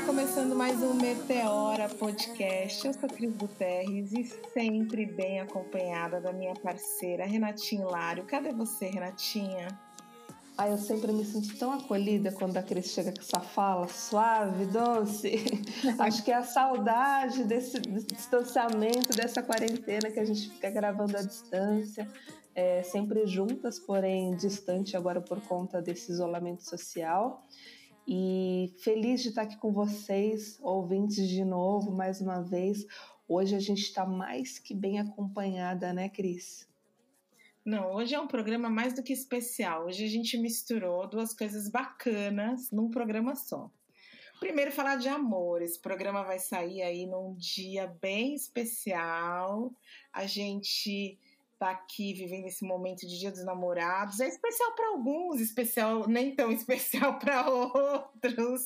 Está começando mais um Meteora Podcast. Eu sou Cris Guterres e sempre bem acompanhada da minha parceira Renatinha Hilário. Cadê você, Renatinha? Ah, eu sempre me sinto tão acolhida quando a Cris chega com essa fala suave, doce. Acho que é a saudade desse distanciamento, dessa quarentena que a gente fica gravando à distância, é, sempre juntas, porém distante agora por conta desse isolamento social. E feliz de estar aqui com vocês, ouvintes de novo, mais uma vez. Hoje a gente está mais que bem acompanhada, né, Cris? Não, hoje é um programa mais do que especial. Hoje a gente misturou duas coisas bacanas num programa só. Primeiro, falar de amor. Esse programa vai sair aí num dia bem especial. A gente tá aqui vivendo esse momento de Dia dos Namorados. É especial para alguns, especial nem tão especial para outros,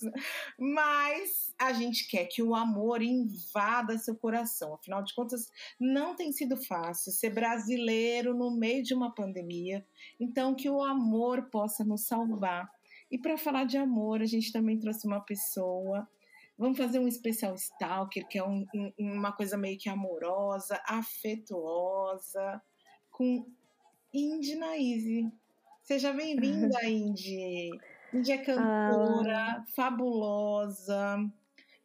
mas a gente quer que o amor invada seu coração. Afinal de contas, não tem sido fácil ser brasileiro no meio de uma pandemia. Então, que o amor possa nos salvar. E para falar de amor, a gente também trouxe uma pessoa Vamos fazer um especial Stalker, que é um, um, uma coisa meio que amorosa, afetuosa, com Indy Naise. Seja bem-vinda, Indy. Indy é cantora, ah. fabulosa,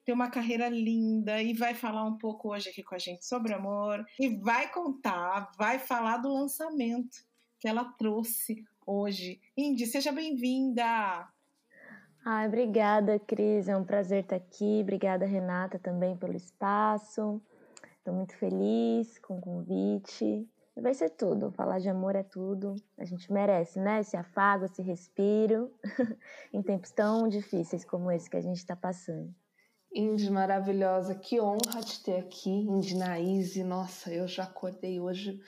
tem uma carreira linda e vai falar um pouco hoje aqui com a gente sobre amor e vai contar, vai falar do lançamento que ela trouxe hoje. Indy, seja bem-vinda. Ai, obrigada, Cris. É um prazer estar aqui. Obrigada, Renata, também pelo espaço. Estou muito feliz com o convite. Vai ser tudo. Falar de amor é tudo. A gente merece, né? Esse afago, esse respiro, em tempos tão difíceis como esse que a gente está passando. Indy maravilhosa, que honra te ter aqui, Indy Naíse. Nossa, eu já acordei hoje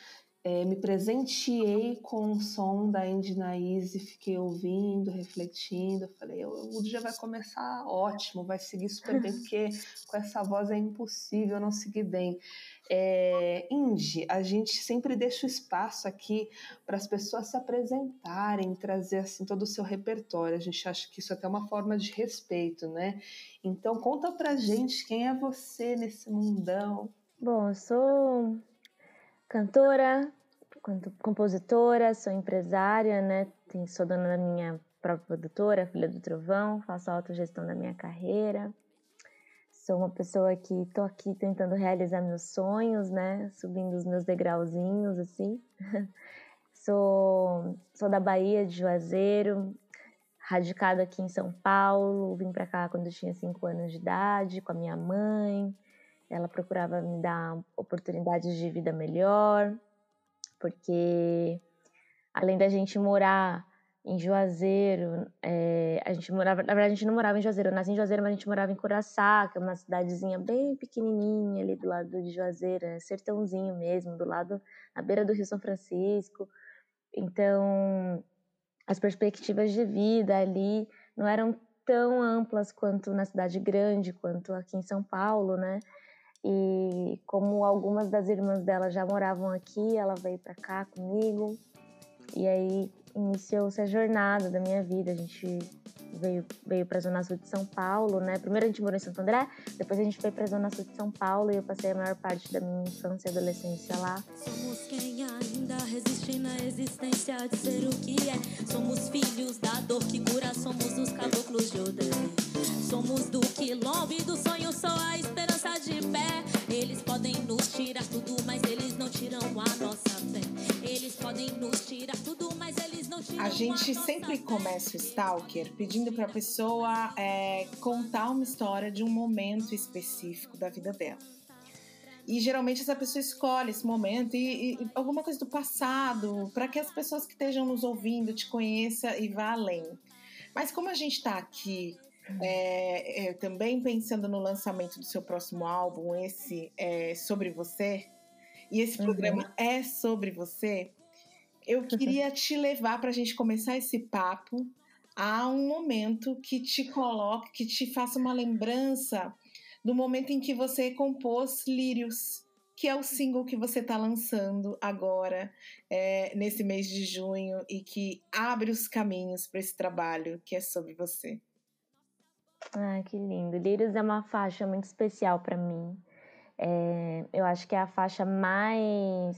é, me presenteei com o som da Indy Naíse, fiquei ouvindo, refletindo. Falei, o dia vai começar ótimo, vai seguir super bem, porque com essa voz é impossível não seguir bem. É, Indy, a gente sempre deixa o espaço aqui para as pessoas se apresentarem, trazer assim todo o seu repertório. A gente acha que isso é até uma forma de respeito, né? Então conta pra gente quem é você nesse mundão. Bom, eu sou cantora, compositora, sou empresária, né? Sou dona da minha própria produtora, Filha do Trovão, faço a autogestão da minha carreira. Sou uma pessoa que estou aqui tentando realizar meus sonhos, né? Subindo os meus degrauzinhos, assim. sou, sou da Bahia, de Juazeiro, radicada aqui em São Paulo. Vim para cá quando eu tinha 5 anos de idade, com a minha mãe. Ela procurava me dar oportunidades de vida melhor, porque além da gente morar em Juazeiro, é, a gente morava, na verdade a gente não morava em Juazeiro, eu nasci em Juazeiro, mas a gente morava em Curaçá, que é uma cidadezinha bem pequenininha ali do lado de Juazeiro, é sertãozinho mesmo, do lado, na beira do Rio São Francisco. Então, as perspectivas de vida ali não eram tão amplas quanto na cidade grande, quanto aqui em São Paulo, né? E como algumas das irmãs dela já moravam aqui, ela veio para cá comigo. E aí iniciou-se a jornada da minha vida. A gente veio, veio para a Zona Sul de São Paulo, né? Primeiro a gente morou em Santo André, depois a gente foi para a Zona Sul de São Paulo e eu passei a maior parte da minha infância e adolescência lá. Somos quem ainda resiste na existência de ser o que é. Somos filhos da dor que cura, somos os caboclos de Odeia. Somos do quilombo do sonho, só a esperança de pé. Eles podem nos tirar tudo, mas eles não tiram a nossa fé. Eles podem nos tirar tudo, mas eles não tiram a gente a sempre começa o Stalker pedindo para a pessoa é, contar uma história de um momento específico da vida dela. E geralmente essa pessoa escolhe esse momento e, e alguma coisa do passado, para que as pessoas que estejam nos ouvindo te conheçam e vá além. Mas como a gente está aqui é, é, também pensando no lançamento do seu próximo álbum, esse é sobre você, e esse uhum. programa é sobre você, eu queria te levar para a gente começar esse papo a um momento que te coloque, que te faça uma lembrança do momento em que você compôs Lírios, que é o single que você está lançando agora, é, nesse mês de junho, e que abre os caminhos para esse trabalho que é sobre você. Ah, que lindo. Lírios é uma faixa muito especial para mim. É, eu acho que é a faixa mais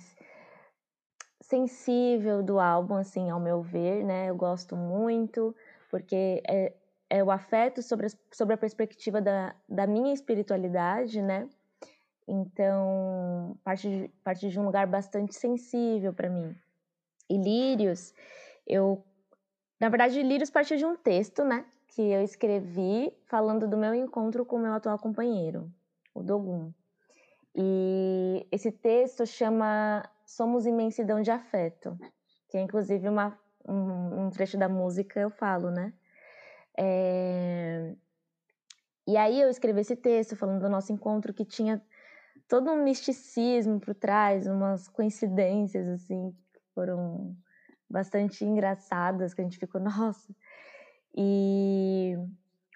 sensível do álbum, assim, ao meu ver, né? Eu gosto muito, porque é, é o afeto sobre sobre a perspectiva da, da minha espiritualidade, né? Então, parte de, parte de um lugar bastante sensível para mim. E Lírios, eu. Na verdade, Lírios partiu de um texto, né? Que eu escrevi falando do meu encontro com o meu atual companheiro, o Dogum. E esse texto chama Somos Imensidão de Afeto, que é inclusive uma, um, um trecho da música eu falo, né? É... E aí eu escrevi esse texto falando do nosso encontro que tinha todo um misticismo por trás, umas coincidências assim que foram bastante engraçadas, que a gente ficou, nossa. E,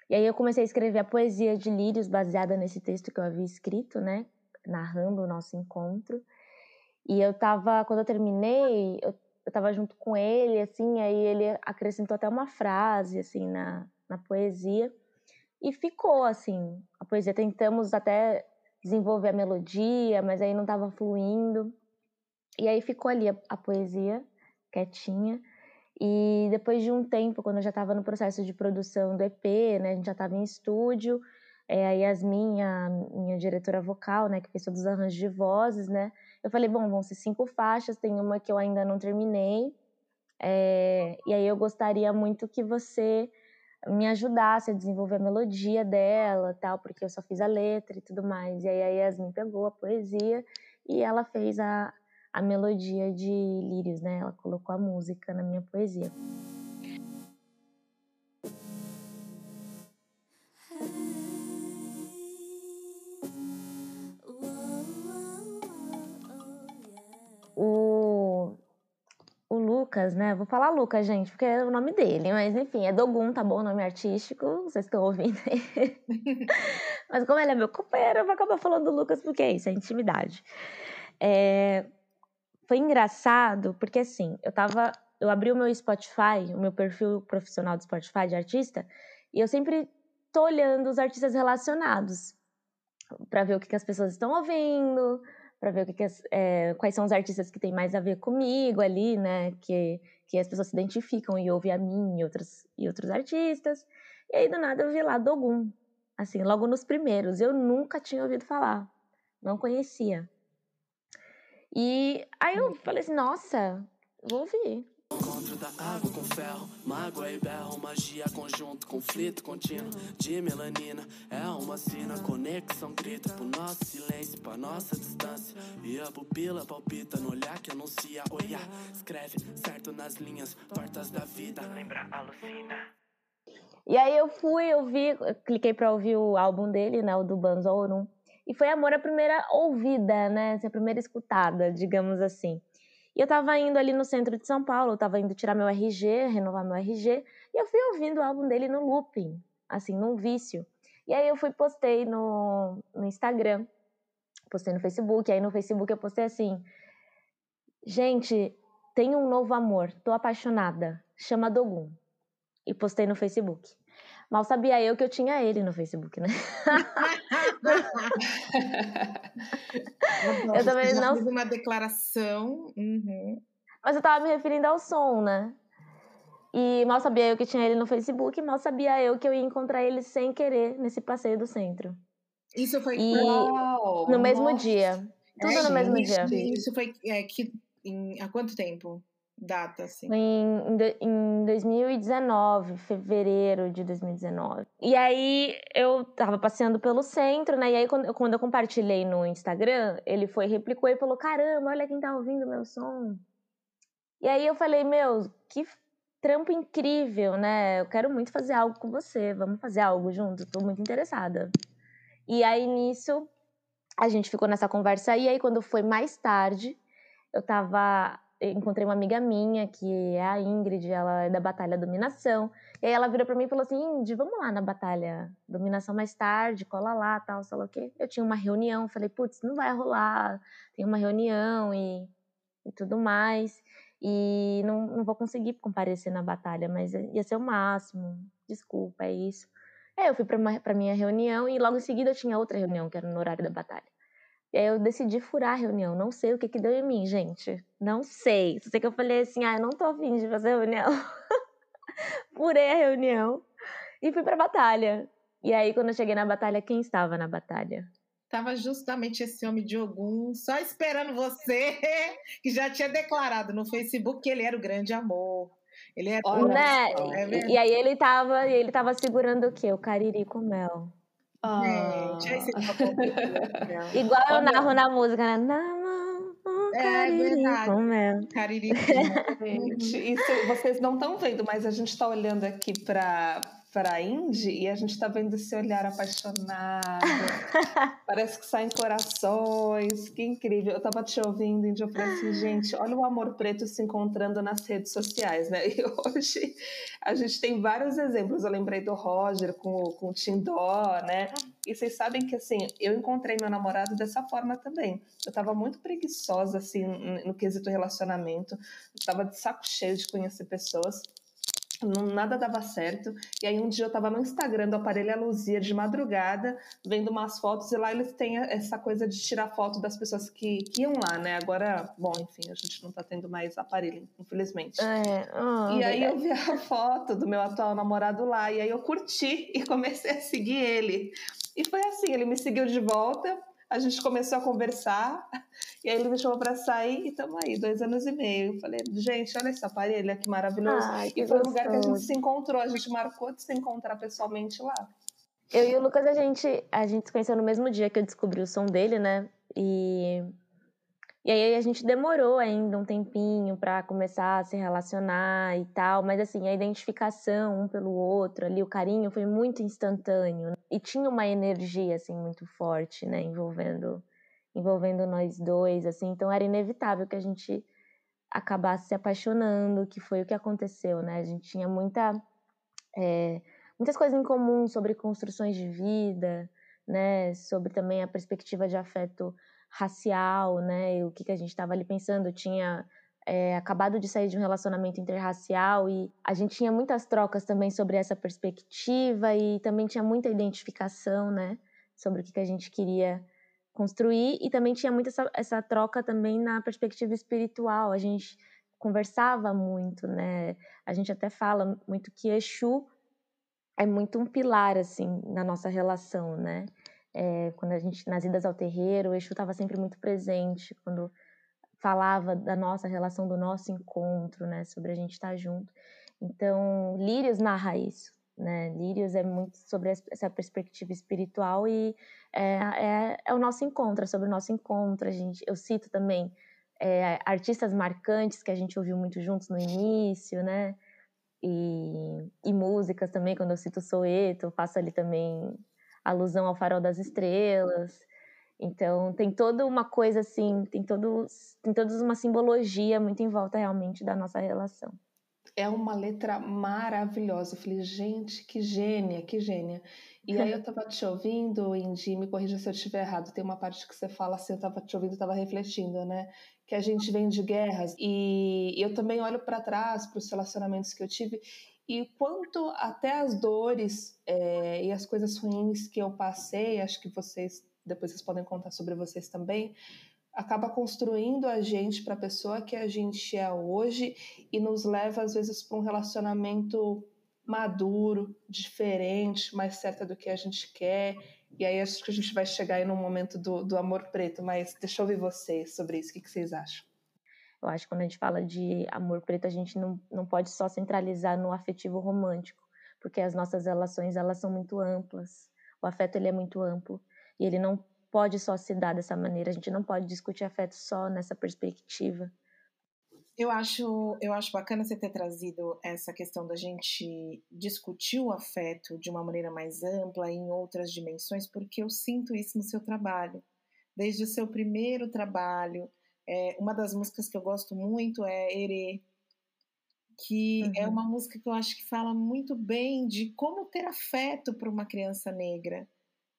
e aí eu comecei a escrever a poesia de Lírios baseada nesse texto que eu havia escrito, né? narrando o nosso encontro. E eu tava, quando eu terminei, eu, eu tava junto com ele, assim, aí ele acrescentou até uma frase, assim, na, na poesia. E ficou, assim, a poesia. Tentamos até desenvolver a melodia, mas aí não tava fluindo. E aí ficou ali a, a poesia, quietinha. E depois de um tempo, quando eu já estava no processo de produção do EP, né, a gente já estava em estúdio, é, a Yasmin, a minha diretora vocal, né, que fez todos os arranjos de vozes, né, eu falei, bom, vão ser cinco faixas, tem uma que eu ainda não terminei, é, e aí eu gostaria muito que você me ajudasse a desenvolver a melodia dela, tal, porque eu só fiz a letra e tudo mais. E aí a Yasmin pegou a poesia e ela fez a, a melodia de Lírios, né? Ela colocou a música na minha poesia. Lucas, né? Vou falar Lucas, gente, porque é o nome dele, mas enfim, é Dogum, tá bom? O nome artístico, vocês estão ouvindo aí. mas como ele é meu companheiro, eu vou acabar falando Lucas, porque é isso, é intimidade. É... Foi engraçado, porque assim, eu tava. Eu abri o meu Spotify, o meu perfil profissional do Spotify de artista, e eu sempre tô olhando os artistas relacionados para ver o que, que as pessoas estão ouvindo, para ver o que, que as, é, quais são os artistas que têm mais a ver comigo ali, né? Que, que as pessoas se identificam e ouvem a mim e outros, e outros artistas. E aí, do nada, eu vi lá Dogum, assim, logo nos primeiros. Eu nunca tinha ouvido falar, não conhecia. E aí eu falei assim, nossa, vou ouvir. Da água com ferro, mágoa e berro, magia, conjunto, conflito contínuo de melanina. É uma sina, conexão grita pro nosso silêncio, pra nossa distância. E a pupila palpita no olhar que anuncia, olhar. Escreve certo nas linhas, portas da vida. Lembra, alucina. E aí eu fui ouvir, cliquei pra ouvir o álbum dele, né, o do Banzorum. E foi amor à primeira ouvida, né, assim, a primeira escutada, digamos assim. E eu tava indo ali no centro de São Paulo, eu tava indo tirar meu RG, renovar meu RG, e eu fui ouvindo o álbum dele no looping, assim, num vício. E aí eu fui postei no, no Instagram, postei no Facebook, aí no Facebook eu postei assim: Gente, tem um novo amor, tô apaixonada, chama Dogum. E postei no Facebook. Mal sabia eu que eu tinha ele no Facebook, né? eu também não. Fiz uma declaração. Uhum. Mas eu tava me referindo ao som, né? E mal sabia eu que tinha ele no Facebook, mal sabia eu que eu ia encontrar ele sem querer nesse passeio do centro. Isso foi e Uau, no mesmo dia. Tudo é, no mesmo isso, dia. Isso foi é, que, em, há quanto tempo? Data, assim? Em, em 2019, fevereiro de 2019. E aí eu tava passeando pelo centro, né? E aí quando, quando eu compartilhei no Instagram, ele foi, replicou e falou: Caramba, olha quem tá ouvindo meu som. E aí eu falei: Meu, que trampo incrível, né? Eu quero muito fazer algo com você, vamos fazer algo junto, tô muito interessada. E aí nisso, a gente ficou nessa conversa aí, aí quando foi mais tarde, eu tava encontrei uma amiga minha, que é a Ingrid, ela é da Batalha Dominação. E aí ela virou para mim e falou assim: Ingrid, vamos lá na Batalha Dominação mais tarde, cola lá, tal, sei lá o quê. Eu tinha uma reunião, falei: putz, não vai rolar, tem uma reunião e, e tudo mais. E não, não vou conseguir comparecer na batalha, mas ia ser o máximo. Desculpa, é isso. Aí eu fui para minha reunião e logo em seguida eu tinha outra reunião, que era no horário da batalha. Aí eu decidi furar a reunião. Não sei o que que deu em mim, gente. Não sei. Só sei que eu falei assim, ah, eu não tô afim de fazer reunião. Furei a reunião e fui pra batalha. E aí, quando eu cheguei na batalha, quem estava na batalha? Tava justamente esse homem de Ogum, só esperando você, que já tinha declarado no Facebook que ele era o grande amor. Ele é, né? É e aí ele tava, ele tava segurando o quê? O cariri com mel. Gente, Igual eu narro na música, né? Na mão, um é, cariri verdade. com mel. Cariri com mel. Gente, isso vocês não estão vendo, mas a gente está olhando aqui para para a Indy e a gente está vendo esse olhar apaixonado. Parece que saem corações. Que incrível. Eu estava te ouvindo, Indy, eu falei assim, gente, olha o amor preto se encontrando nas redes sociais, né? E hoje a gente tem vários exemplos. Eu lembrei do Roger com, com o Tindó, né? E vocês sabem que, assim, eu encontrei meu namorado dessa forma também. Eu estava muito preguiçosa, assim, no quesito relacionamento. Eu estava de saco cheio de conhecer pessoas não, nada dava certo. E aí um dia eu estava no Instagram do aparelho A Luzia de madrugada, vendo umas fotos, e lá eles têm essa coisa de tirar foto das pessoas que, que iam lá, né? Agora, bom, enfim, a gente não está tendo mais aparelho, infelizmente. É, oh, e aí eu vi a foto do meu atual namorado lá, e aí eu curti e comecei a seguir ele. E foi assim, ele me seguiu de volta, a gente começou a conversar, e aí ele me chamou para sair e estamos aí, dois anos e meio. Eu falei, gente, olha esse aparelho, que maravilhoso. Ai, que e foi o lugar que a gente se encontrou, a gente marcou de se encontrar pessoalmente lá. Eu e o Lucas, a gente, a gente se conheceu no mesmo dia que eu descobri o som dele, né? E e aí a gente demorou ainda um tempinho para começar a se relacionar e tal, mas assim, a identificação um pelo outro, ali o carinho foi muito instantâneo e tinha uma energia assim muito forte, né, envolvendo envolvendo nós dois, assim, então era inevitável que a gente acabasse se apaixonando, que foi o que aconteceu, né? A gente tinha muita é, muitas coisas em comum sobre construções de vida, né, sobre também a perspectiva de afeto racial, né? O que, que a gente estava ali pensando. Tinha é, acabado de sair de um relacionamento interracial e a gente tinha muitas trocas também sobre essa perspectiva e também tinha muita identificação, né? Sobre o que, que a gente queria construir e também tinha muita essa, essa troca também na perspectiva espiritual. A gente conversava muito, né? A gente até fala muito que Exu é muito um pilar assim na nossa relação, né? É, quando a gente, nas idas ao terreiro, o Exu estava sempre muito presente, quando falava da nossa relação, do nosso encontro, né, sobre a gente estar junto. Então, Lírios narra isso, né, Lírios é muito sobre essa perspectiva espiritual e é, é, é, o nosso encontro, é sobre o nosso encontro, a gente, eu cito também é, artistas marcantes que a gente ouviu muito juntos no início, né, e, e músicas também, quando eu cito Soeto, eu faço ali também alusão ao farol das estrelas. Então tem toda uma coisa assim, tem todos, tem toda uma simbologia muito em volta realmente da nossa relação. É uma letra maravilhosa. Eu falei, gente, que gênia, que gênia. E aí eu tava te ouvindo, Indy, me corrija se eu estiver errado. Tem uma parte que você fala assim, eu tava te ouvindo, tava refletindo, né? Que a gente vem de guerras e eu também olho para trás, para os relacionamentos que eu tive e quanto até as dores é, e as coisas ruins que eu passei, acho que vocês, depois vocês podem contar sobre vocês também, acaba construindo a gente para a pessoa que a gente é hoje e nos leva, às vezes, para um relacionamento maduro, diferente, mais certa do que a gente quer. E aí acho que a gente vai chegar aí no momento do, do amor preto, mas deixa eu ouvir vocês sobre isso. O que, que vocês acham? Eu acho que quando a gente fala de amor preto, a gente não, não pode só centralizar no afetivo romântico, porque as nossas relações elas são muito amplas. O afeto ele é muito amplo e ele não pode só se dar dessa maneira. A gente não pode discutir afeto só nessa perspectiva. Eu acho, eu acho bacana você ter trazido essa questão da gente discutir o afeto de uma maneira mais ampla em outras dimensões, porque eu sinto isso no seu trabalho. Desde o seu primeiro trabalho, é, uma das músicas que eu gosto muito é Erê, que é uhum. é uma música que eu acho que fala muito bem de como ter afeto para uma criança negra.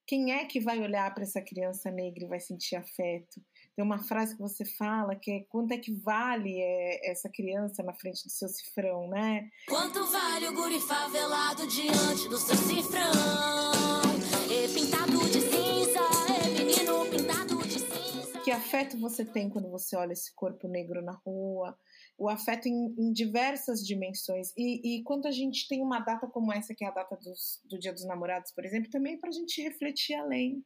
Quem é que vai olhar para essa criança negra e vai sentir afeto? tem uma frase que você fala que é quanto é que vale é, essa criança na frente do seu cifrão, né? Quanto vale o guri favelado diante do seu cifrão? É pintado de Que afeto você tem quando você olha esse corpo negro na rua? O afeto em, em diversas dimensões. E, e, quando a gente tem uma data como essa, que é a data dos, do Dia dos Namorados, por exemplo, também é para a gente refletir além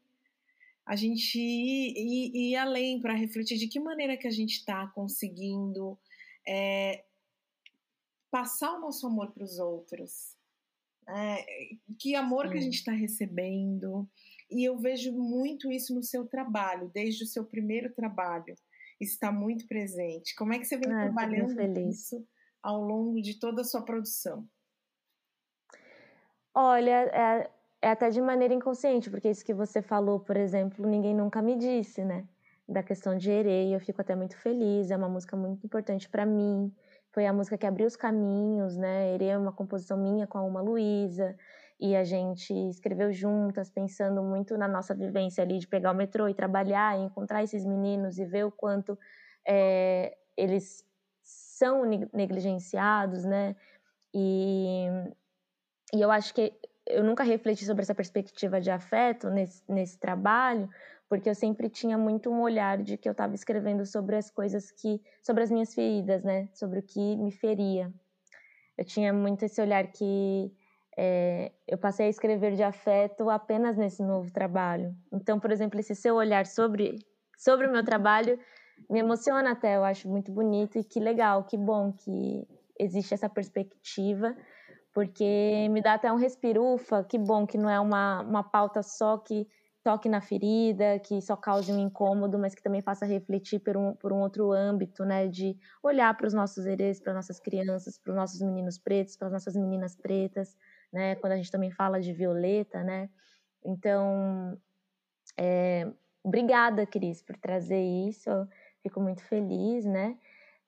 a gente ir, ir, ir além para refletir de que maneira que a gente está conseguindo é, passar o nosso amor para os outros. É, que amor Sim. que a gente está recebendo. E eu vejo muito isso no seu trabalho, desde o seu primeiro trabalho. Está muito presente. Como é que você vem ah, trabalhando isso ao longo de toda a sua produção? Olha, é, é até de maneira inconsciente, porque isso que você falou, por exemplo, ninguém nunca me disse, né? Da questão de Erei, eu fico até muito feliz, é uma música muito importante para mim. Foi a música que abriu os caminhos, né? Erei é uma composição minha com a Uma Luísa, e a gente escreveu juntas, pensando muito na nossa vivência ali de pegar o metrô e trabalhar, e encontrar esses meninos e ver o quanto é, eles são negligenciados, né? E, e eu acho que eu nunca refleti sobre essa perspectiva de afeto nesse, nesse trabalho, porque eu sempre tinha muito um olhar de que eu estava escrevendo sobre as coisas que, sobre as minhas feridas, né, sobre o que me feria. Eu tinha muito esse olhar que é, eu passei a escrever de afeto apenas nesse novo trabalho. Então, por exemplo, esse seu olhar sobre sobre o meu trabalho me emociona até, eu acho muito bonito e que legal, que bom que existe essa perspectiva porque me dá até um respiro, ufa, que bom que não é uma, uma pauta só que toque na ferida, que só cause um incômodo, mas que também faça refletir por um, por um outro âmbito, né, de olhar para os nossos herês, para nossas crianças, para os nossos meninos pretos, para as nossas meninas pretas, né, quando a gente também fala de violeta, né, então, é, obrigada, Cris, por trazer isso, eu fico muito feliz, né,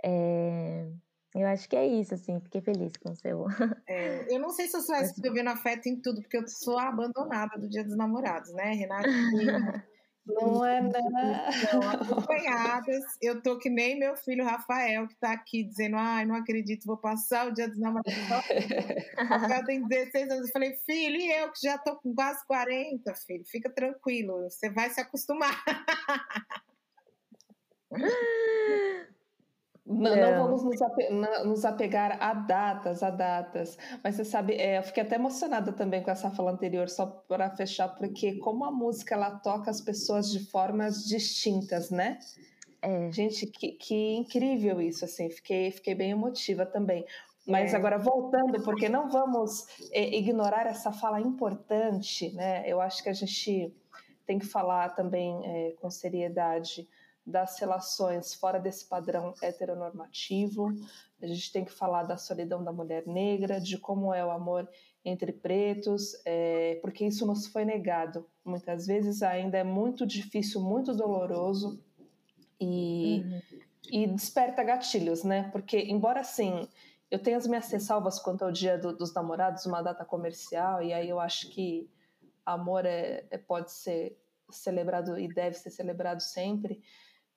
é, eu acho que é isso, assim, fiquei feliz com o seu. É, eu não sei se eu sou escrevendo afeto em tudo, porque eu sou abandonada do Dia dos Namorados, né, Renata? Não é nada. Estão acompanhadas. Eu tô que nem meu filho Rafael, que tá aqui dizendo: ai, não acredito, vou passar o dia dos namorados. Rafael tem 16 anos. Eu falei, filho, e eu que já tô com quase 40, filho, fica tranquilo, você vai se acostumar. Não, não vamos nos, ape nos, apegar a datas, a datas. Mas você sabe, é, eu fiquei até emocionada também com essa fala anterior, só para fechar, porque como a música ela toca as pessoas de formas distintas, né? É. Gente, que, que incrível isso, assim. Fiquei, fiquei bem emotiva também. Mas é. agora voltando, porque não vamos é, ignorar essa fala importante, né? Eu acho que a gente tem que falar também é, com seriedade das relações fora desse padrão heteronormativo, a gente tem que falar da solidão da mulher negra, de como é o amor entre pretos, é, porque isso nos foi negado. Muitas vezes ainda é muito difícil, muito doloroso e, uhum. e desperta gatilhos, né? Porque, embora assim, eu tenha as minhas ressalvas quanto ao Dia do, dos Namorados, uma data comercial, e aí eu acho que amor é, é pode ser celebrado e deve ser celebrado sempre.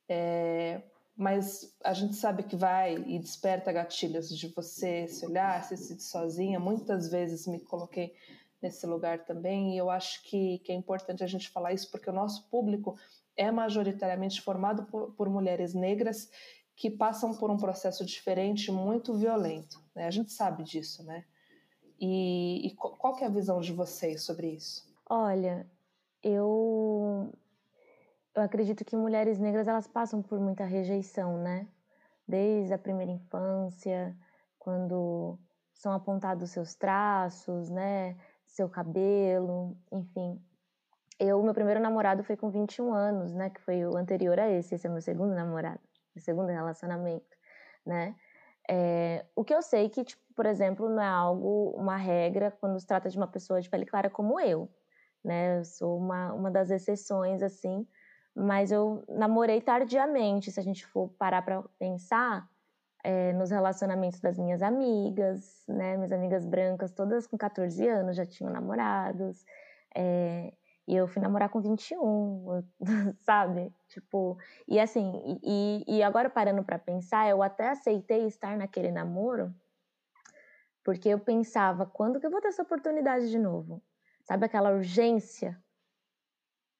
É, mas a gente sabe que vai e desperta gatilhos de você se olhar, se sentir sozinha. Muitas vezes me coloquei nesse lugar também e eu acho que, que é importante a gente falar isso porque o nosso público é majoritariamente formado por, por mulheres negras que passam por um processo diferente, muito violento. Né? A gente sabe disso, né? E, e qual é a visão de vocês sobre isso? Olha, eu eu acredito que mulheres negras elas passam por muita rejeição, né? Desde a primeira infância, quando são apontados seus traços, né? Seu cabelo, enfim. Eu, meu primeiro namorado foi com 21 anos, né? Que foi o anterior a esse. Esse é meu segundo namorado, meu segundo relacionamento, né? É, o que eu sei que, tipo, por exemplo, não é algo, uma regra quando se trata de uma pessoa de pele clara como eu, né? Eu sou uma, uma das exceções, assim, mas eu namorei tardiamente, se a gente for parar para pensar é, nos relacionamentos das minhas amigas, né? Minhas amigas brancas, todas com 14 anos já tinham namorados. É, E eu fui namorar com 21, sabe? Tipo, e assim, e, e agora parando para pensar, eu até aceitei estar naquele namoro, porque eu pensava, quando que eu vou ter essa oportunidade de novo? Sabe aquela urgência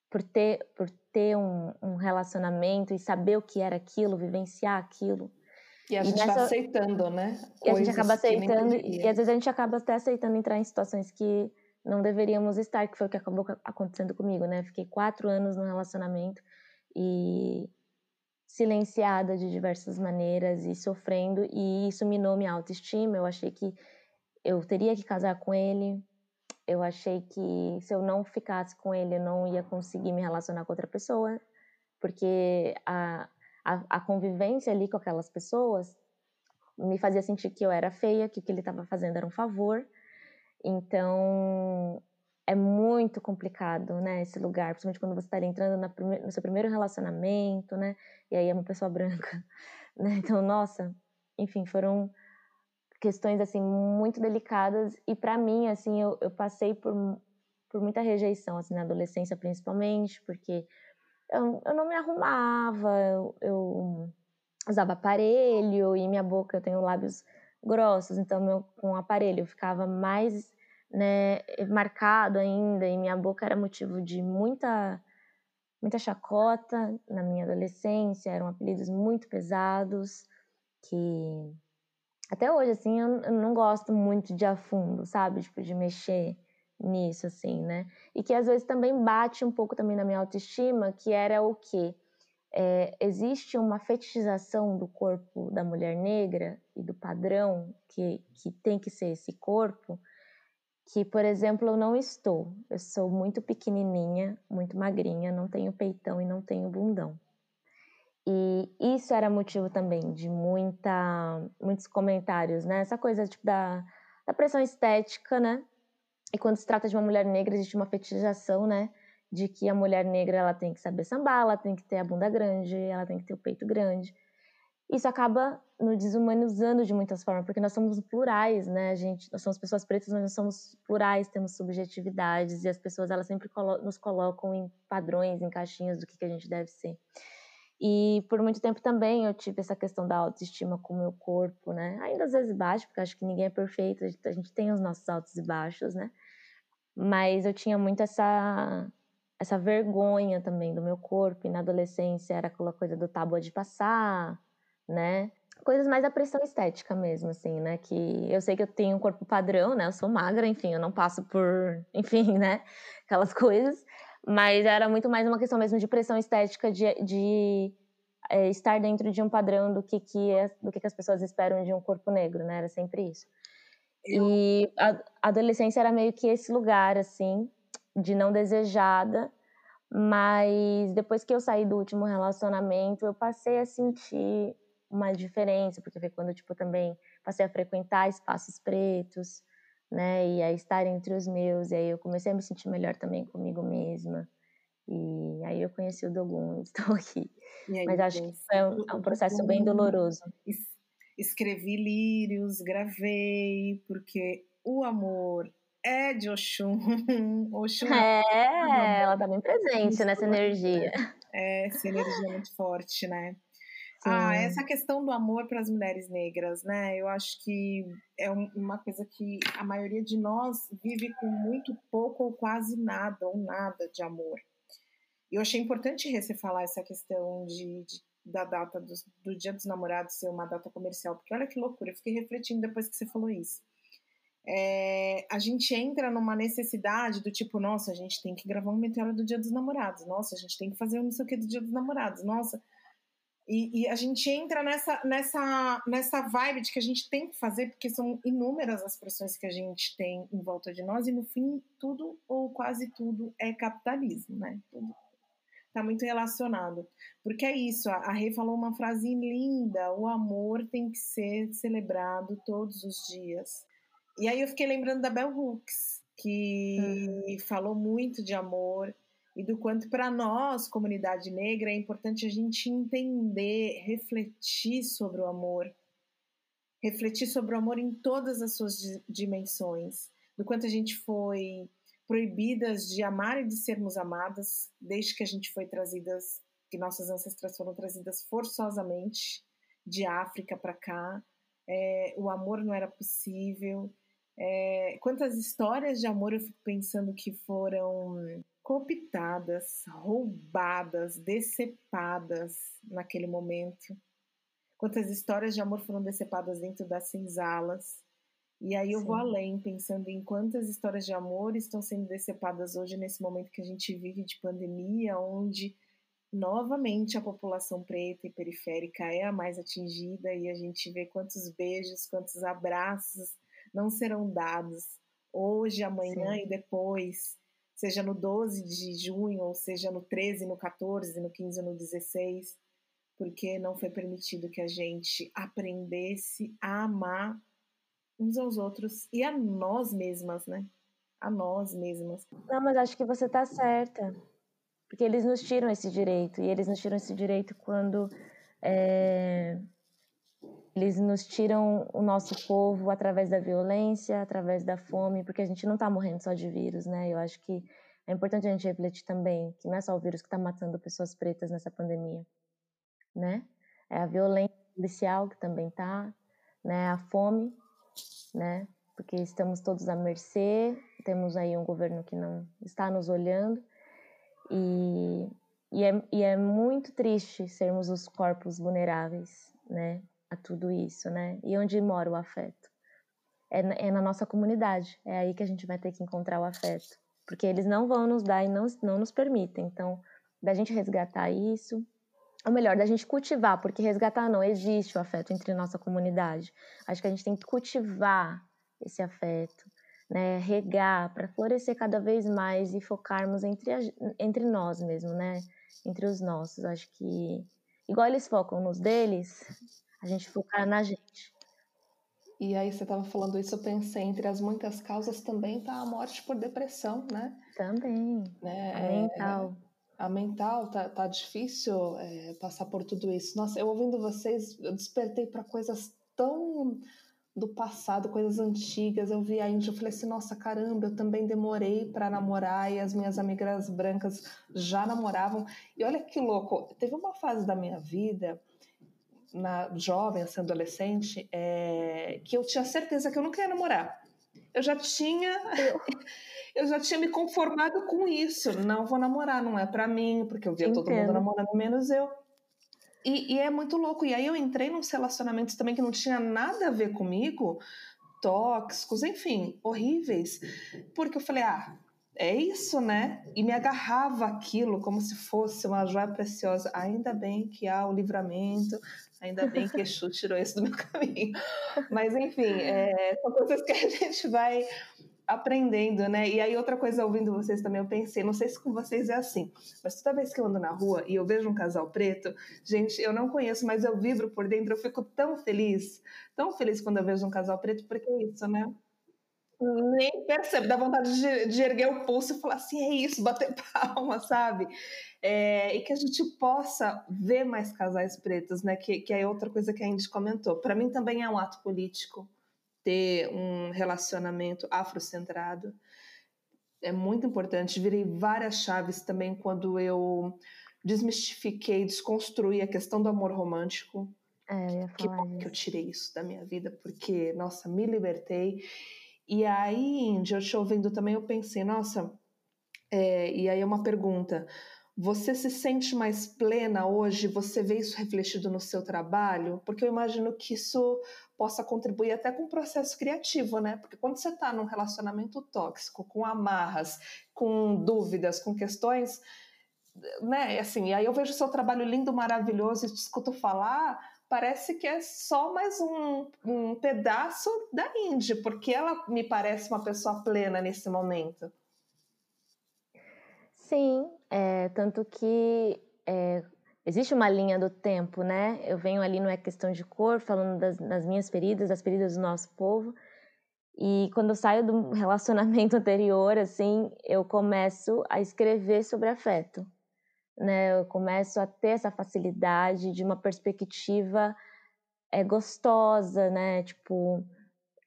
por ter, por ter um, um relacionamento e saber o que era aquilo, vivenciar aquilo. E a gente e nessa... vai aceitando, né? E a gente acaba aceitando, e às vezes a gente acaba até aceitando entrar em situações que não deveríamos estar, que foi o que acabou acontecendo comigo, né? Fiquei quatro anos no relacionamento e silenciada de diversas maneiras e sofrendo, e isso minou minha autoestima. Eu achei que eu teria que casar com ele, eu achei que se eu não ficasse com ele, eu não ia conseguir me relacionar com outra pessoa, porque a, a, a convivência ali com aquelas pessoas me fazia sentir que eu era feia, que o que ele estava fazendo era um favor. Então, é muito complicado, né, esse lugar, principalmente quando você está entrando prime no seu primeiro relacionamento, né, e aí é uma pessoa branca, né, então, nossa, enfim, foram questões, assim, muito delicadas, e para mim, assim, eu, eu passei por, por muita rejeição, assim, na adolescência principalmente, porque eu, eu não me arrumava, eu, eu usava aparelho, e minha boca, eu tenho lábios grossos, então meu, com o aparelho ficava mais né, marcado ainda, e minha boca era motivo de muita, muita chacota na minha adolescência, eram apelidos muito pesados, que até hoje, assim, eu, não gosto muito de a fundo, sabe? Tipo, de mexer nisso, assim, né? E que às vezes também bate um pouco também na minha autoestima, que era o quê? É, existe uma fetichização do corpo da mulher negra e do padrão que, que tem que ser esse corpo, que, por exemplo, eu não estou. Eu sou muito pequenininha, muito magrinha, não tenho peitão e não tenho bundão. E isso era motivo também de muita, muitos comentários, né? Essa coisa tipo, da, da pressão estética, né? E quando se trata de uma mulher negra, existe uma fetichização, né? De que a mulher negra ela tem que saber sambar, ela tem que ter a bunda grande, ela tem que ter o peito grande. Isso acaba nos desumanizando de muitas formas, porque nós somos plurais, né? A gente, nós somos pessoas pretas, mas nós somos plurais, temos subjetividades e as pessoas elas sempre colo nos colocam em padrões, em caixinhas do que, que a gente deve ser. E por muito tempo também eu tive essa questão da autoestima com o meu corpo, né? Ainda às vezes baixo, porque acho que ninguém é perfeito, a gente tem os nossos altos e baixos, né? Mas eu tinha muito essa essa vergonha também do meu corpo, e na adolescência era aquela coisa do tábua de passar, né? Coisas mais da pressão estética mesmo, assim, né? Que eu sei que eu tenho um corpo padrão, né? Eu sou magra, enfim, eu não passo por, enfim, né? Aquelas coisas. Mas era muito mais uma questão mesmo de pressão estética, de, de é, estar dentro de um padrão do que, que, é, do que, que as pessoas esperam de um corpo negro, né? Era sempre isso. Eu... E a, a adolescência era meio que esse lugar, assim, de não desejada, mas depois que eu saí do último relacionamento, eu passei a sentir uma diferença, porque foi quando, tipo, também passei a frequentar espaços pretos, né? E a estar entre os meus, e aí eu comecei a me sentir melhor também comigo mesma. E aí eu conheci o Dogun, estou aqui. Aí, Mas acho que foi um, é um processo bem doloroso. Escrevi lírios, gravei, porque o amor é de Oxum. Oxum é, ela tá bem presente nessa energia. É, essa energia é muito forte, né? Ah. Ah, essa questão do amor para as mulheres negras, né? Eu acho que é uma coisa que a maioria de nós vive com muito pouco ou quase nada, ou nada de amor. E eu achei importante você falar essa questão de, de da data do, do, Dia dos Namorados ser uma data comercial, porque olha que loucura, eu fiquei refletindo depois que você falou isso. É, a gente entra numa necessidade do tipo, nossa, a gente tem que gravar um meteoro do Dia dos Namorados, nossa, a gente tem que fazer um não sei o que do Dia dos Namorados, nossa, e, e, a gente entra nessa, nessa, nessa vibe de que a gente tem que fazer, porque são inúmeras as pressões que a gente tem em volta de nós, e no fim, tudo ou quase tudo é capitalismo, né? Tudo está muito relacionado. Porque é isso, a Rei falou uma frase linda: o amor tem que ser celebrado todos os dias. E aí eu fiquei lembrando da Bell Hooks, que uhum. falou muito de amor e do quanto para nós, comunidade negra, é importante a gente entender, refletir sobre o amor, refletir sobre o amor em todas as suas dimensões, do quanto a gente foi proibidas de amar e de sermos amadas, desde que a gente foi trazidas, que nossas ancestras foram trazidas forçosamente de África para cá. É, o amor não era possível. É, quantas histórias de amor eu fico pensando que foram cooptadas, roubadas, decepadas naquele momento. Quantas histórias de amor foram decepadas dentro das senzalas. E aí eu Sim. vou além, pensando em quantas histórias de amor estão sendo decepadas hoje nesse momento que a gente vive de pandemia, onde novamente a população preta e periférica é a mais atingida e a gente vê quantos beijos, quantos abraços não serão dados hoje, amanhã Sim. e depois, seja no 12 de junho, ou seja no 13, no 14, no 15 no 16, porque não foi permitido que a gente aprendesse a amar uns aos outros e a nós mesmas, né? A nós mesmas. Não, mas acho que você está certa. Porque eles nos tiram esse direito. E eles nos tiram esse direito quando é, eles nos tiram o nosso povo através da violência, através da fome, porque a gente não está morrendo só de vírus, né? Eu acho que é importante a gente refletir também que não é só o vírus que está matando pessoas pretas nessa pandemia, né? É a violência policial que também está, né? A fome, né? Porque estamos todos à mercê, temos aí um governo que não está nos olhando e, e, é, e é muito triste sermos os corpos vulneráveis, né? A tudo isso, né? E onde mora o afeto? É, é na nossa comunidade, é aí que a gente vai ter que encontrar o afeto, porque eles não vão nos dar e não, não nos permitem. Então, da gente resgatar isso, ou melhor, da gente cultivar, porque resgatar não existe o afeto entre nossa comunidade. Acho que a gente tem que cultivar esse afeto, né? Regar para florescer cada vez mais e focarmos entre, a, entre nós mesmo, né? Entre os nossos. Acho que igual eles focam nos deles, a gente focar na gente. E aí você estava falando isso, eu pensei, entre as muitas causas também tá a morte por depressão, né? Também. Né? A é, mental. A mental tá, tá difícil é, passar por tudo isso. Nossa, eu ouvindo vocês, eu despertei para coisas tão do passado, coisas antigas. Eu vi a Índia, eu falei assim, nossa, caramba, eu também demorei para namorar e as minhas amigas brancas já namoravam. E olha que louco, teve uma fase da minha vida na jovem, assim, adolescente, é, que eu tinha certeza que eu não queria namorar. Eu já tinha, eu já tinha me conformado com isso. Não vou namorar, não é para mim, porque eu via Entendo. todo mundo namorando menos eu. E, e, é muito louco. E aí eu entrei nos relacionamentos também que não tinha nada a ver comigo, tóxicos, enfim, horríveis, porque eu falei, ah, é isso, né? E me agarrava aquilo como se fosse uma joia preciosa. Ainda bem que há o livramento, ainda bem que Exu tirou isso do meu caminho. Mas, enfim, é, são coisas que a gente vai aprendendo, né? E aí, outra coisa, ouvindo vocês também, eu pensei, não sei se com vocês é assim, mas toda vez que eu ando na rua e eu vejo um casal preto, gente, eu não conheço, mas eu vibro por dentro, eu fico tão feliz, tão feliz quando eu vejo um casal preto, porque é isso, né? Nem percebe, dá vontade de, de, erguer o pulso e falar assim, é isso, bater palma, sabe? É, e que a gente possa ver mais casais pretos, né? Que, que é outra coisa que a Indy comentou. Para mim também é um ato político ter um relacionamento afrocentrado. É muito importante. Virei várias chaves também quando eu desmistifiquei, desconstruí a questão do amor romântico. É, que bom que eu tirei isso da minha vida, porque, nossa, me libertei. E aí, Índia, eu te ouvindo também, eu pensei, nossa, é, e aí é uma pergunta. Você se sente mais plena hoje? Você vê isso refletido no seu trabalho? Porque eu imagino que isso possa contribuir até com o processo criativo, né? Porque quando você está num relacionamento tóxico, com amarras, com dúvidas, com questões, né? Assim, aí eu vejo o seu trabalho lindo, maravilhoso e te escuto falar, parece que é só mais um, um pedaço da Indy, porque ela me parece uma pessoa plena nesse momento. Sim, é, tanto que é, existe uma linha do tempo, né? Eu venho ali, não é questão de cor, falando das, das minhas feridas, das feridas do nosso povo. E quando eu saio do relacionamento anterior, assim, eu começo a escrever sobre afeto né? Eu começo a ter essa facilidade de uma perspectiva é, gostosa, né? Tipo,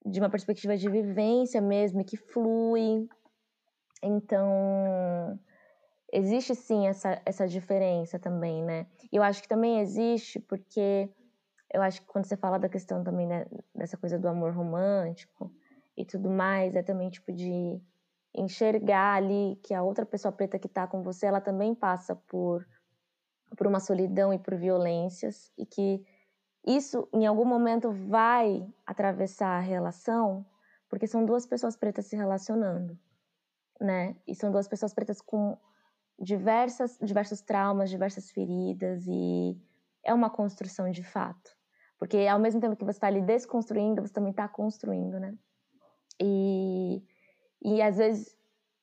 de uma perspectiva de vivência mesmo, que flui. Então, existe sim essa, essa diferença também, né? E eu acho que também existe porque eu acho que quando você fala da questão também né, dessa coisa do amor romântico e tudo mais, é também tipo de enxergar ali que a outra pessoa preta que está com você, ela também passa por por uma solidão e por violências e que isso em algum momento vai atravessar a relação, porque são duas pessoas pretas se relacionando, né? E são duas pessoas pretas com diversas diversos traumas, diversas feridas e é uma construção de fato. Porque ao mesmo tempo que você está ali desconstruindo, você também está construindo, né? E e às vezes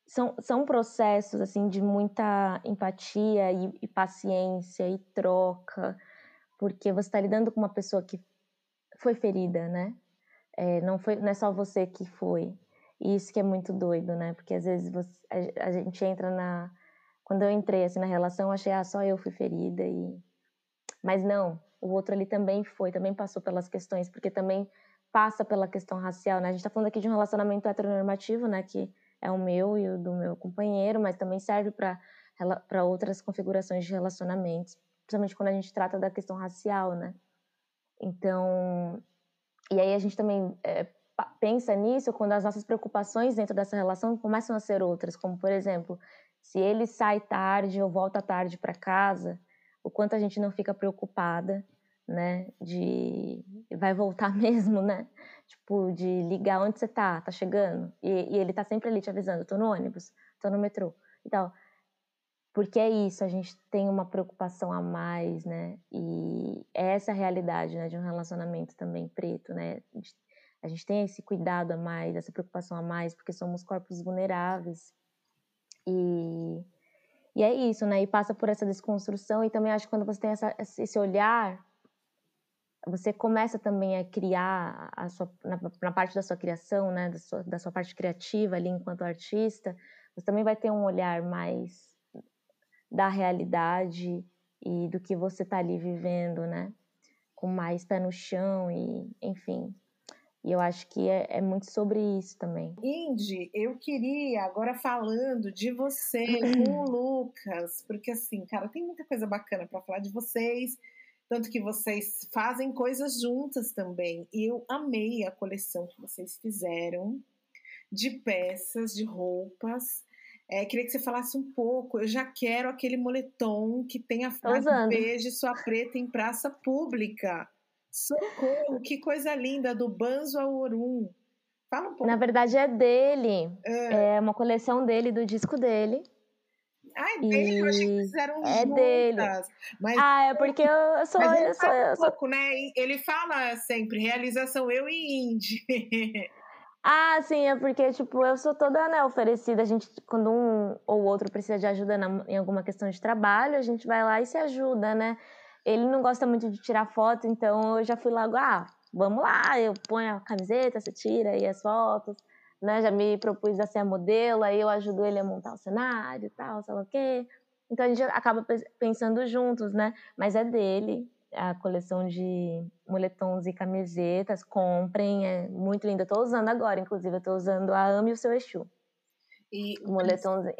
são, são processos assim de muita empatia e, e paciência e troca, porque você está lidando com uma pessoa que foi ferida, né? É, não foi, não é só você que foi. E isso que é muito doido, né? Porque às vezes você, a, a, gente entra na quando eu entrei assim na relação, eu achei ah, só eu fui ferida e mas não, o outro ali também foi, também passou pelas questões, porque também passa pela questão racial, né? A gente está falando aqui de um relacionamento heteronormativo, né? Que é o meu e o do meu companheiro, mas também serve para outras configurações de relacionamentos, principalmente quando a gente trata da questão racial, né? Então, e aí a gente também é, pensa nisso quando as nossas preocupações dentro dessa relação começam a ser outras, como por exemplo, se ele sai tarde ou volta tarde para casa, o quanto a gente não fica preocupada né? De vai voltar mesmo, né? Tipo, de ligar onde você tá, tá chegando. E, e ele tá sempre ali te avisando, tô no ônibus, tô no metrô e tal. Porque é isso, a gente tem uma preocupação a mais, né? E é essa a realidade, né, de um relacionamento também preto, né? A gente tem esse cuidado a mais, essa preocupação a mais, porque somos corpos vulneráveis. E, e é isso, né? E passa por essa desconstrução. E também acho que quando você tem essa, esse olhar você começa também a criar a sua, na, na, parte da sua criação, né, da sua, da sua parte criativa ali enquanto artista, você também vai ter um olhar mais da realidade e do que você está ali vivendo, né, com mais pé no chão e, enfim. E eu acho que é, é muito sobre isso também. Indy, eu queria, agora falando de você com o Lucas, porque assim, cara, tem muita coisa bacana para falar de vocês tanto que vocês fazem coisas juntas também. E eu amei a coleção que vocês fizeram de peças, de roupas. É, queria que você falasse um pouco. Eu já quero aquele moletom que tem a frase beijo sua preta em praça pública. Socorro, que coisa linda, do Banzo ao Orum. Fala um pouco. Na verdade é dele. É, é uma coleção dele, do disco dele. Ah, é dele? Eu achei que fizeram é juntas. Dele. Mas, ah, é porque eu sou. Mas ele eu sou, eu sou... pouco, né? Ele fala sempre, realização eu e Indy. Ah, sim, é porque, tipo, eu sou toda, né, oferecida. A gente, quando um ou outro precisa de ajuda na, em alguma questão de trabalho, a gente vai lá e se ajuda, né? Ele não gosta muito de tirar foto, então eu já fui logo, ah, vamos lá, eu ponho a camiseta, você tira aí as fotos né? Já me propus a ser a modelo, aí eu ajudo ele a montar o cenário e tal, sei lá o quê. Então a gente acaba pensando juntos, né? Mas é dele, a coleção de moletons e camisetas. Comprem, é muito linda. Eu tô usando agora, inclusive, tô usando a Ame o Seu Exu. E o moletomzinho.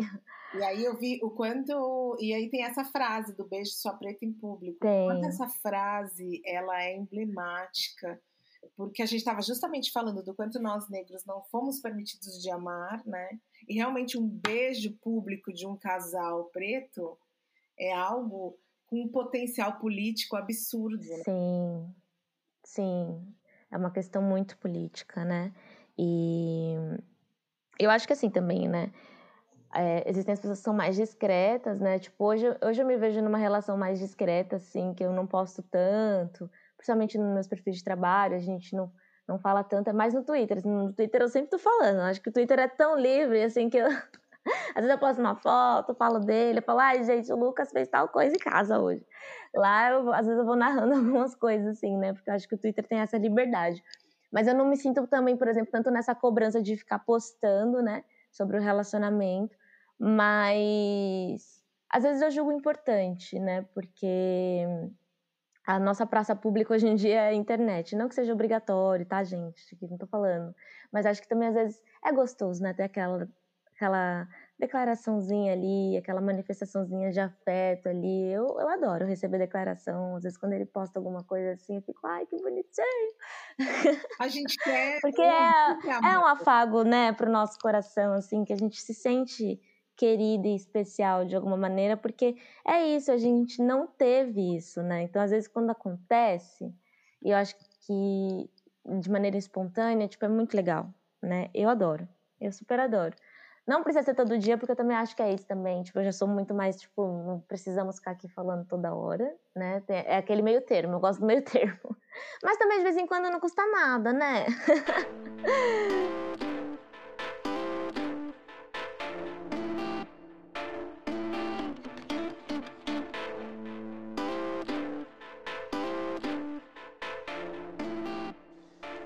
E aí eu vi o quanto. E aí tem essa frase do beijo sua preta em público. Tem. Quanto essa frase ela é emblemática porque a gente estava justamente falando do quanto nós negros não fomos permitidos de amar, né? E realmente um beijo público de um casal preto é algo com um potencial político absurdo. Né? Sim, sim, é uma questão muito política, né? E eu acho que assim também, né? É, existem as pessoas que são mais discretas, né? Tipo, hoje, hoje eu me vejo numa relação mais discreta, assim, que eu não posto tanto, principalmente nos meus perfis de trabalho, a gente não, não fala tanto, é mais no Twitter. No Twitter eu sempre tô falando, acho que o Twitter é tão livre, assim, que eu... Às vezes eu posto uma foto, falo dele, eu falo, ai, gente, o Lucas fez tal coisa em casa hoje. Lá, eu, às vezes eu vou narrando algumas coisas, assim, né? Porque eu acho que o Twitter tem essa liberdade. Mas eu não me sinto também, por exemplo, tanto nessa cobrança de ficar postando, né? Sobre o relacionamento. Mas às vezes eu julgo importante, né? Porque a nossa praça pública hoje em dia é a internet. Não que seja obrigatório, tá, gente? Não tô falando. Mas acho que também às vezes é gostoso, né? Ter aquela, aquela declaraçãozinha ali, aquela manifestaçãozinha de afeto ali. Eu, eu adoro receber declaração. Às vezes, quando ele posta alguma coisa assim, eu fico, ai, que bonitinho. A gente quer. Porque é, é um afago, né, pro nosso coração, assim, que a gente se sente querida e especial de alguma maneira, porque é isso, a gente não teve isso, né? Então, às vezes, quando acontece, eu acho que de maneira espontânea, tipo, é muito legal, né? Eu adoro, eu super adoro. Não precisa ser todo dia, porque eu também acho que é isso também. Tipo, eu já sou muito mais, tipo, não precisamos ficar aqui falando toda hora, né? É aquele meio termo, eu gosto do meio termo. Mas também, de vez em quando, não custa nada, né?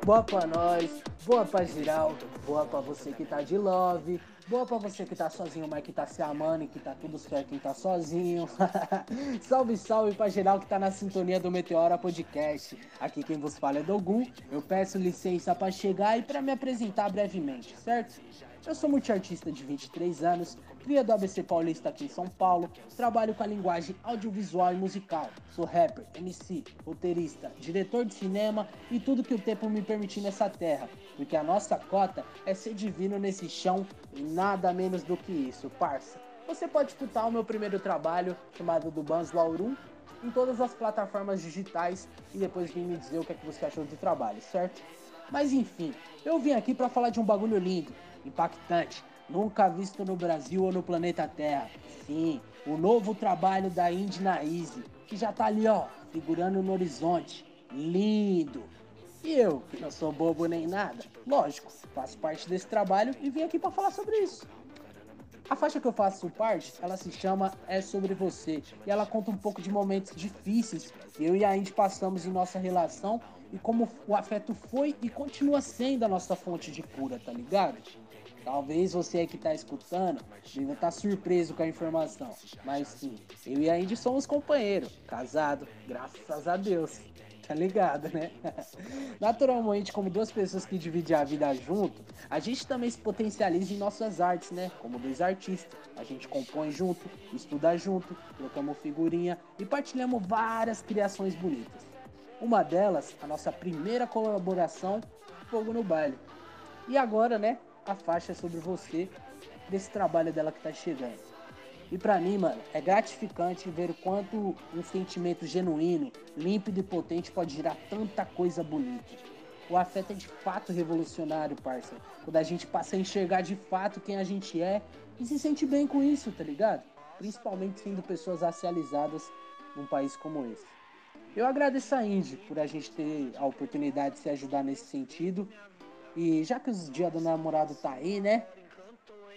Boa pra nós, boa pra geral, boa pra você que tá de love, boa pra você que tá sozinho, mas que tá se amando e que tá tudo certo quem tá sozinho. salve, salve pra geral que tá na sintonia do Meteora Podcast. Aqui quem vos fala é Dogu. Eu peço licença para chegar e para me apresentar brevemente, certo? Eu sou multiartista de 23 anos, cria do ABC Paulista aqui em São Paulo, trabalho com a linguagem audiovisual e musical. Sou rapper, MC, roteirista, diretor de cinema e tudo que o tempo me permitir nessa terra, porque a nossa cota é ser divino nesse chão e nada menos do que isso, parça. Você pode escutar o meu primeiro trabalho, chamado do Bans Laurum, em todas as plataformas digitais e depois vir me dizer o que, é que você achou do trabalho, certo? Mas enfim, eu vim aqui para falar de um bagulho lindo, impactante, nunca visto no Brasil ou no planeta Terra. Sim, o novo trabalho da Indy na Easy, que já tá ali, ó, figurando no horizonte. Lindo! E eu, que não sou bobo nem nada, lógico, faço parte desse trabalho e vim aqui para falar sobre isso. A faixa que eu faço parte, ela se chama É Sobre Você, e ela conta um pouco de momentos difíceis que eu e a Indy passamos em nossa relação e como o afeto foi e continua sendo a nossa fonte de cura, tá ligado? Talvez você que está escutando estar tá surpreso com a informação, mas sim, eu e a Indy somos companheiros, casado, graças a Deus. Tá ligado, né? Naturalmente, como duas pessoas que dividem a vida junto, a gente também se potencializa em nossas artes, né? Como dois artistas. A gente compõe junto, estuda junto, trocamos figurinha e partilhamos várias criações bonitas. Uma delas, a nossa primeira colaboração, Fogo no Baile. E agora, né, a faixa sobre você, desse trabalho dela que tá chegando. E para mim, mano, é gratificante ver o quanto um sentimento genuíno, límpido e potente pode gerar tanta coisa bonita. O afeto é de fato revolucionário, parça. Quando a gente passa a enxergar de fato quem a gente é e se sente bem com isso, tá ligado? Principalmente sendo pessoas racializadas num país como esse. Eu agradeço a Indy por a gente ter a oportunidade de se ajudar nesse sentido e já que os dias do namorado tá aí, né?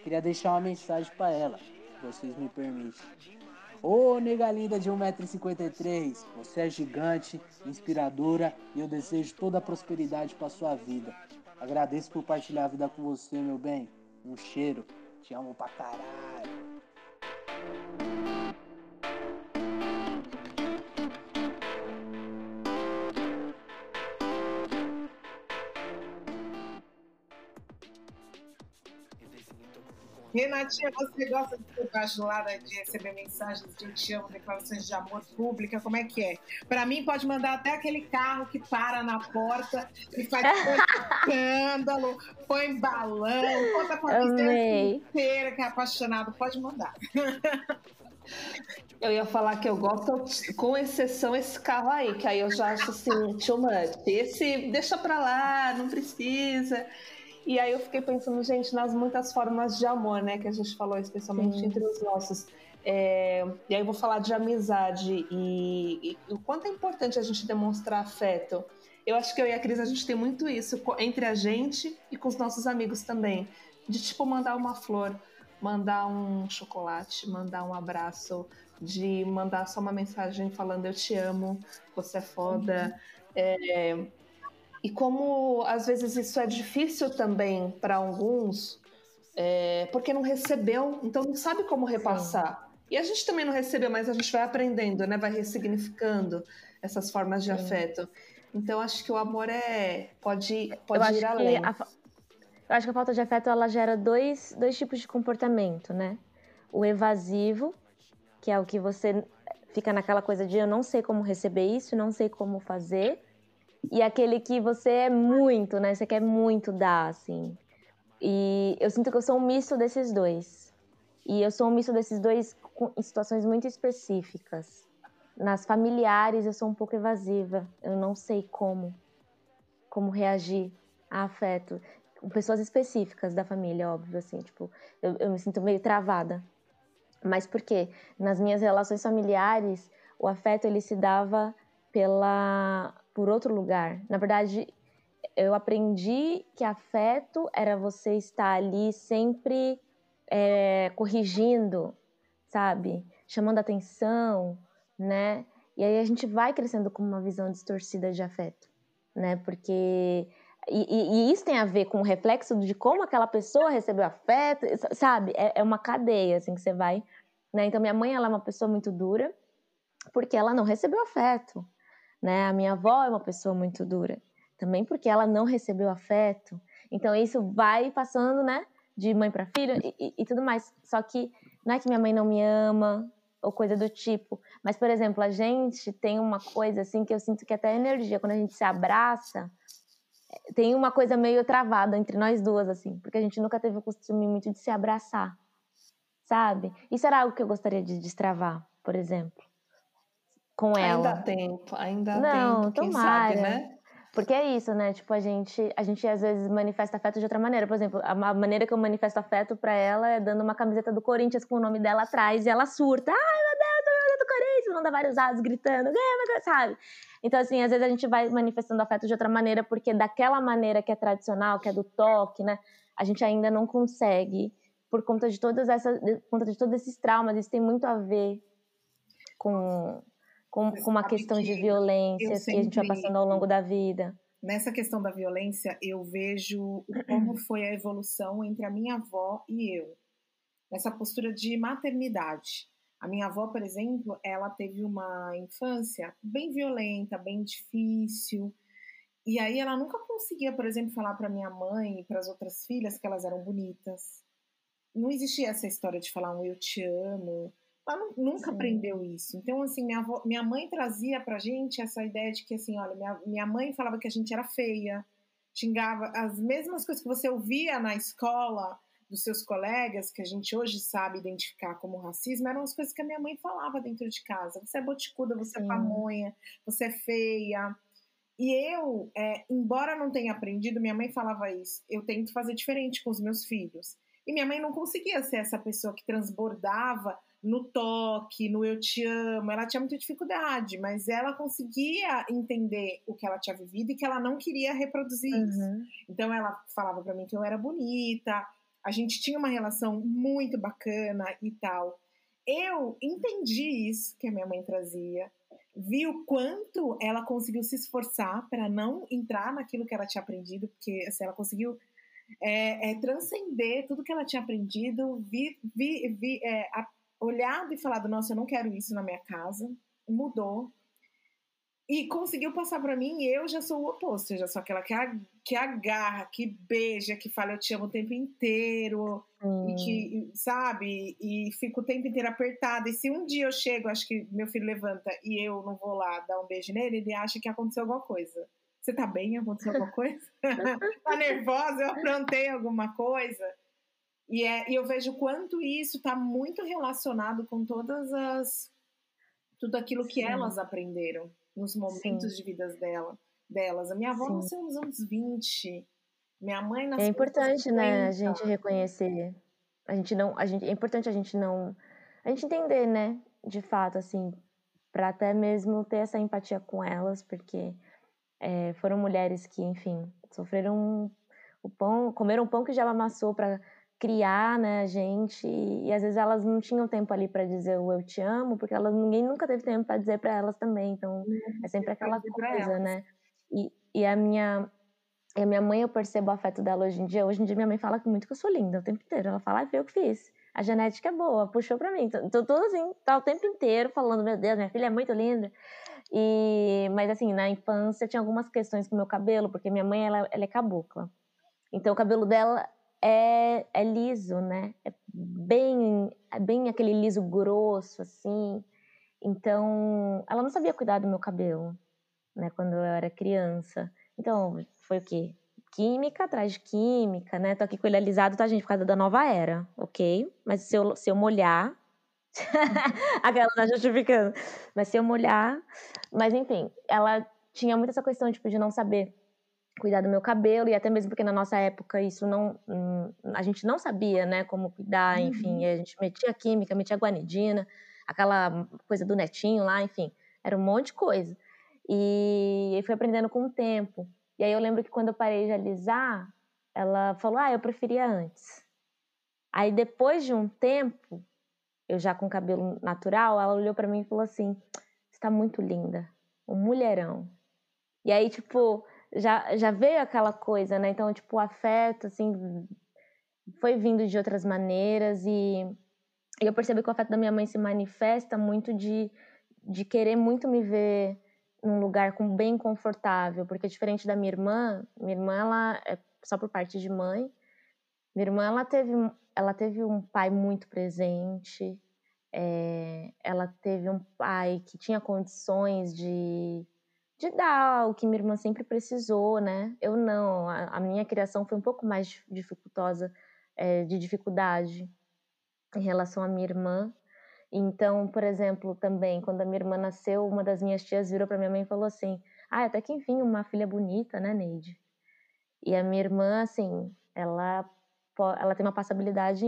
Queria deixar uma mensagem para ela, se vocês me permitem. Ô nega linda de 1,53m, você é gigante, inspiradora e eu desejo toda a prosperidade para sua vida. Agradeço por partilhar a vida com você, meu bem. Um cheiro. Te amo pra caralho. Renatinha, você gosta de ser bajulada, de receber mensagens de te amo, declarações de amor pública? Como é que é? Para mim, pode mandar até aquele carro que para na porta e faz escândalo, põe balão, conta pra inteira que é apaixonado. Pode mandar. Eu ia falar que eu gosto, com exceção esse carro aí, que aí eu já acho assim, too much. Esse deixa pra lá, não precisa. E aí eu fiquei pensando, gente, nas muitas formas de amor, né, que a gente falou, especialmente Sim. entre os nossos. É, e aí eu vou falar de amizade e, e, o quanto é importante a gente demonstrar afeto. Eu acho que eu e a Cris, a gente tem muito isso entre a gente e com os nossos amigos também. De, tipo, mandar uma flor, mandar um chocolate, mandar um abraço, de mandar só uma mensagem falando eu te amo, você é foda. Uhum. É, e como às vezes isso é difícil também para alguns, é, porque não recebeu, então não sabe como repassar. Sim. E a gente também não recebeu, mas a gente vai aprendendo, né? Vai ressignificando essas formas de Sim. afeto. Então acho que o amor é pode pode ir além. A, Eu acho que a falta de afeto ela gera dois, dois tipos de comportamento, né? O evasivo, que é o que você fica naquela coisa de eu não sei como receber isso, não sei como fazer. E aquele que você é muito, né? Você quer muito dar, assim. E eu sinto que eu sou um misto desses dois. E eu sou um misto desses dois em situações muito específicas. Nas familiares eu sou um pouco evasiva. Eu não sei como como reagir a afeto com pessoas específicas da família, óbvio, assim, tipo, eu, eu me sinto meio travada. Mas por quê? Nas minhas relações familiares, o afeto ele se dava pela por outro lugar. Na verdade, eu aprendi que afeto era você estar ali sempre é, corrigindo, sabe? Chamando atenção, né? E aí a gente vai crescendo com uma visão distorcida de afeto né? Porque e, e, isso tem a ver com o reflexo de como aquela pessoa recebeu afeto, sabe? É, é, uma cadeia, assim, que você vai. Né? Então, minha mãe, ela é uma pessoa muito dura, porque ela não recebeu afeto, né? A minha avó é uma pessoa muito dura, também porque ela não recebeu afeto. Então, isso vai passando, né? De mãe para filha e, e, e tudo mais. Só que não é que minha mãe não me ama, ou coisa do tipo. Mas, por exemplo, a gente tem uma coisa assim que eu sinto que até energia, quando a gente se abraça, tem uma coisa meio travada entre nós duas, assim, porque a gente nunca teve o costume muito de se abraçar, sabe? Isso era algo que eu gostaria de destravar, por exemplo, com ela. Ainda há tempo, ainda há Não, tempo, quem sabe, né? Porque é isso, né? Tipo, a gente, a gente às vezes manifesta afeto de outra maneira. Por exemplo, a maneira que eu manifesto afeto para ela é dando uma camiseta do Corinthians com o nome dela atrás e ela surta. Ai, meu Deus, eu do Corinthians! Manda vários atos gritando, sabe? Então, assim, às vezes a gente vai manifestando afeto de outra maneira, porque daquela maneira que é tradicional, que é do toque, né? A gente ainda não consegue, por conta de todas essas, por conta de todos esses traumas. Isso tem muito a ver com com, com uma questão de violência que a gente vai passando ao longo da vida. Nessa questão da violência, eu vejo como foi a evolução entre a minha avó e eu. Nessa postura de maternidade. A minha avó, por exemplo, ela teve uma infância bem violenta, bem difícil. E aí ela nunca conseguia, por exemplo, falar para minha mãe e para as outras filhas que elas eram bonitas. Não existia essa história de falar um eu te amo, ela nunca Sim. aprendeu isso. Então, assim, minha, avó, minha mãe trazia pra gente essa ideia de que, assim, olha, minha, minha mãe falava que a gente era feia, xingava as mesmas coisas que você ouvia na escola dos seus colegas, que a gente hoje sabe identificar como racismo, eram as coisas que a minha mãe falava dentro de casa. Você é boticuda, você é Sim. é pamonha, você é feia. E eu, é, embora não tenha aprendido, minha mãe falava isso, eu tento fazer diferente com os meus filhos. E minha mãe não conseguia ser essa pessoa que transbordava no toque, no eu te amo. Ela tinha muita dificuldade, mas ela conseguia entender o que ela tinha vivido e que ela não queria reproduzir uhum. isso. Então ela falava para mim que eu era bonita, a gente tinha uma relação muito bacana e tal. Eu entendi isso que a minha mãe trazia, vi o quanto ela conseguiu se esforçar para não entrar naquilo que ela tinha aprendido, porque assim, ela conseguiu é, é, transcender tudo que ela tinha aprendido, vi, vi, vi é, a, olhado e falado: nossa, eu não quero isso na minha casa, mudou. E conseguiu passar para mim, e eu já sou o oposto, eu já sou aquela que, que agarra, que beija, que fala eu te amo o tempo inteiro, hum. e que, sabe, e fico o tempo inteiro apertada. E se um dia eu chego, acho que meu filho levanta e eu não vou lá dar um beijo nele, ele acha que aconteceu alguma coisa. Você tá bem? Aconteceu alguma coisa? tá nervosa? Eu aprontei alguma coisa? E, é, e eu vejo quanto isso está muito relacionado com todas as. tudo aquilo que Sim. elas aprenderam nos momentos Sim. de vidas dela, delas. A minha avó Sim. nasceu nos anos 20. Minha mãe nasceu É importante, né, a gente reconhecer. A gente não. A gente, é importante a gente não. A gente entender, né, de fato, assim, para até mesmo ter essa empatia com elas, porque é, foram mulheres que, enfim, sofreram o pão, comeram pão que já amassou para criar, né, a gente, e, às vezes elas não tinham tempo ali para dizer o eu te amo, porque elas ninguém nunca teve tempo para dizer para elas também, então uhum. é sempre aquela coisa, né? E, e a minha e a minha mãe, eu percebo o afeto dela hoje em dia. Hoje em dia, minha mãe fala muito que eu sou linda o tempo inteiro. Ela fala, ah, foi eu que fiz. A genética é boa, puxou pra mim. Tô, tô assim, tá o tempo inteiro falando, meu Deus, minha filha é muito linda. E, mas assim, na infância tinha algumas questões com meu cabelo, porque minha mãe, ela, ela é cabocla. Então o cabelo dela é, é liso, né? É bem, é bem aquele liso grosso, assim. Então, ela não sabia cuidar do meu cabelo, né? Quando eu era criança. Então, foi o quê? Química atrás de química, né? Tô aqui com ele alisado, tá, gente? Por causa da nova era, ok? Mas se eu, se eu molhar. Aquela tá justificando. Mas se eu molhar. Mas enfim, ela tinha muito essa questão tipo, de não saber cuidar do meu cabelo, e até mesmo porque na nossa época isso não. Hum, a gente não sabia, né, como cuidar, enfim. Uhum. A gente metia química, metia guanidina, aquela coisa do netinho lá, enfim. Era um monte de coisa. E fui aprendendo com o tempo. E aí eu lembro que quando eu parei de alisar, ela falou: Ah, eu preferia antes. Aí depois de um tempo, eu já com cabelo natural, ela olhou para mim e falou assim: Você tá muito linda, um mulherão. E aí, tipo, já, já veio aquela coisa, né? Então, tipo, o afeto, assim, foi vindo de outras maneiras e eu percebi que o afeto da minha mãe se manifesta muito de, de querer muito me ver num lugar com, bem confortável, porque diferente da minha irmã, minha irmã, ela é só por parte de mãe, minha irmã, ela teve, ela teve um pai muito presente, é, ela teve um pai que tinha condições de, de dar o que minha irmã sempre precisou, né? Eu não, a, a minha criação foi um pouco mais dificultosa, é, de dificuldade em relação à minha irmã, então, por exemplo, também, quando a minha irmã nasceu, uma das minhas tias virou para minha mãe e falou assim: Ah, até que enfim, uma filha bonita, né, Neide? E a minha irmã, assim, ela, ela tem uma passabilidade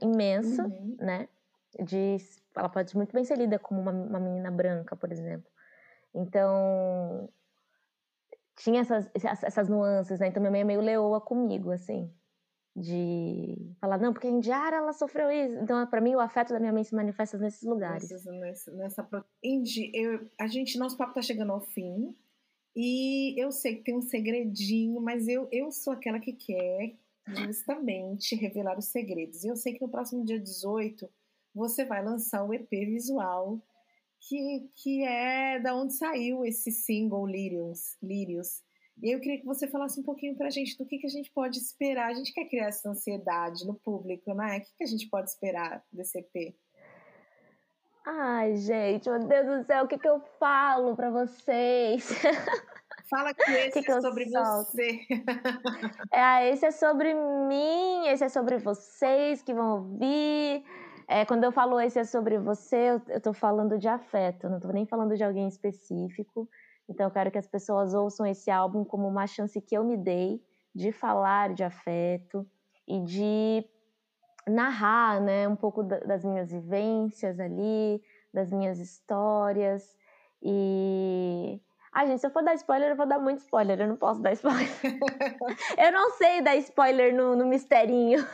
imensa, uhum. né? De, ela pode muito bem ser lida como uma, uma menina branca, por exemplo. Então, tinha essas, essas nuances, né? Então, minha mãe é meio leoa comigo, assim de falar, não, porque a Indiara ela sofreu isso. Então, para mim, o afeto da minha mãe se manifesta nesses lugares. Nessa, nessa... Indy, eu, a gente, nosso papo tá chegando ao fim. E eu sei que tem um segredinho, mas eu, eu sou aquela que quer justamente revelar os segredos. E eu sei que no próximo dia 18 você vai lançar o EP visual, que, que é da onde saiu esse single Lírios. Lírios e eu queria que você falasse um pouquinho para a gente do que, que a gente pode esperar. A gente quer criar essa ansiedade no público, né? O que, que a gente pode esperar desse EP? Ai, gente, meu Deus do céu, o que, que eu falo para vocês? Fala que esse que é sobre solto? você. É, esse é sobre mim, esse é sobre vocês que vão ouvir. É, quando eu falo esse é sobre você, eu, tô falando de afeto, não tô nem falando de alguém específico. Então, eu quero que as pessoas ouçam esse álbum como uma chance que eu me dei de falar de afeto e de narrar, né, um pouco das minhas vivências ali, das minhas histórias e ah, gente, se eu for dar spoiler, eu vou dar muito spoiler. Eu não posso dar spoiler. eu não sei dar spoiler no, no misterinho.